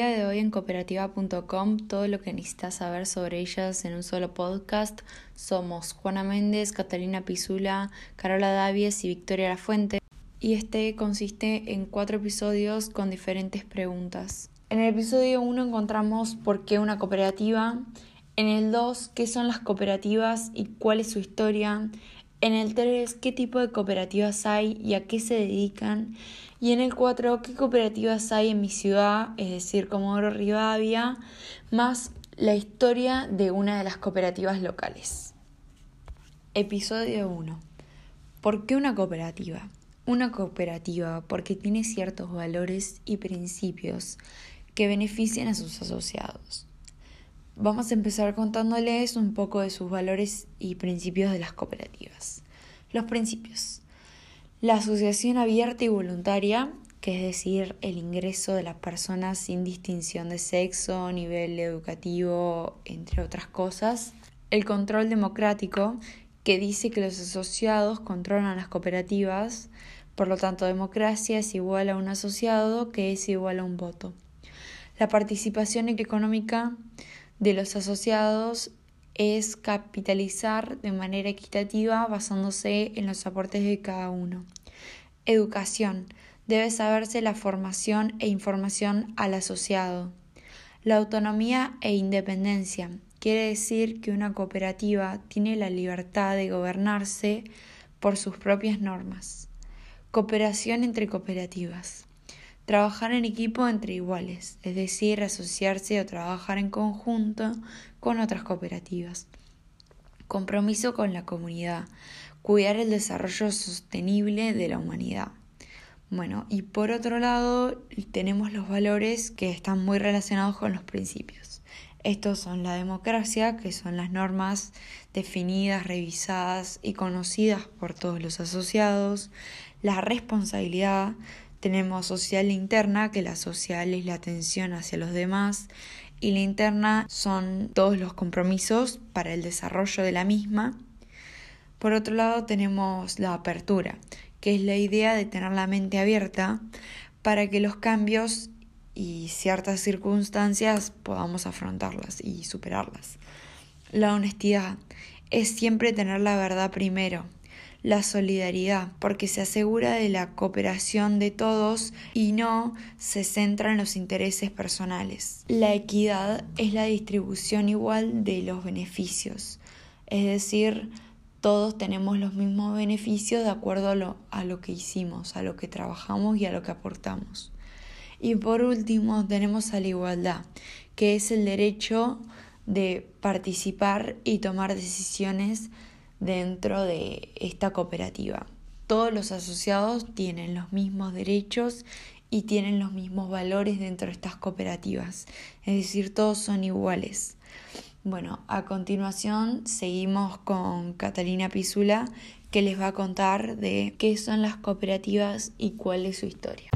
en cooperativa.com todo lo que necesitas saber sobre ellas en un solo podcast. Somos Juana Méndez, Catalina Pisula, Carola Davies y Victoria La Fuente. Y este consiste en cuatro episodios con diferentes preguntas. En el episodio 1 encontramos por qué una cooperativa. En el 2, qué son las cooperativas y cuál es su historia. En el 3, qué tipo de cooperativas hay y a qué se dedican. Y en el 4, qué cooperativas hay en mi ciudad, es decir, Comodoro Rivadavia, más la historia de una de las cooperativas locales. Episodio 1. ¿Por qué una cooperativa? Una cooperativa porque tiene ciertos valores y principios que benefician a sus asociados. Vamos a empezar contándoles un poco de sus valores y principios de las cooperativas. Los principios. La asociación abierta y voluntaria, que es decir, el ingreso de las personas sin distinción de sexo, nivel educativo, entre otras cosas. El control democrático, que dice que los asociados controlan las cooperativas, por lo tanto democracia es igual a un asociado que es igual a un voto. La participación económica de los asociados es capitalizar de manera equitativa basándose en los aportes de cada uno. Educación. Debe saberse la formación e información al asociado. La autonomía e independencia. Quiere decir que una cooperativa tiene la libertad de gobernarse por sus propias normas. Cooperación entre cooperativas. Trabajar en equipo entre iguales, es decir, asociarse o trabajar en conjunto con otras cooperativas. Compromiso con la comunidad. Cuidar el desarrollo sostenible de la humanidad. Bueno, y por otro lado tenemos los valores que están muy relacionados con los principios. Estos son la democracia, que son las normas definidas, revisadas y conocidas por todos los asociados, la responsabilidad, tenemos social interna, que la social es la atención hacia los demás y la interna son todos los compromisos para el desarrollo de la misma. Por otro lado tenemos la apertura, que es la idea de tener la mente abierta para que los cambios y ciertas circunstancias podamos afrontarlas y superarlas. La honestidad es siempre tener la verdad primero, la solidaridad, porque se asegura de la cooperación de todos y no se centra en los intereses personales. La equidad es la distribución igual de los beneficios, es decir, todos tenemos los mismos beneficios de acuerdo a lo, que hicimos, a lo que trabajamos y a lo que aportamos. Y por último tenemos a la igualdad, que es el derecho de participar y tomar decisiones dentro de esta cooperativa. Todos los asociados tienen los mismos derechos y tienen los mismos valores dentro de estas cooperativas, es decir, todos son iguales. Bueno, a continuación seguimos con Catalina Pisula que les va a contar de qué son las cooperativas y cuál es su historia.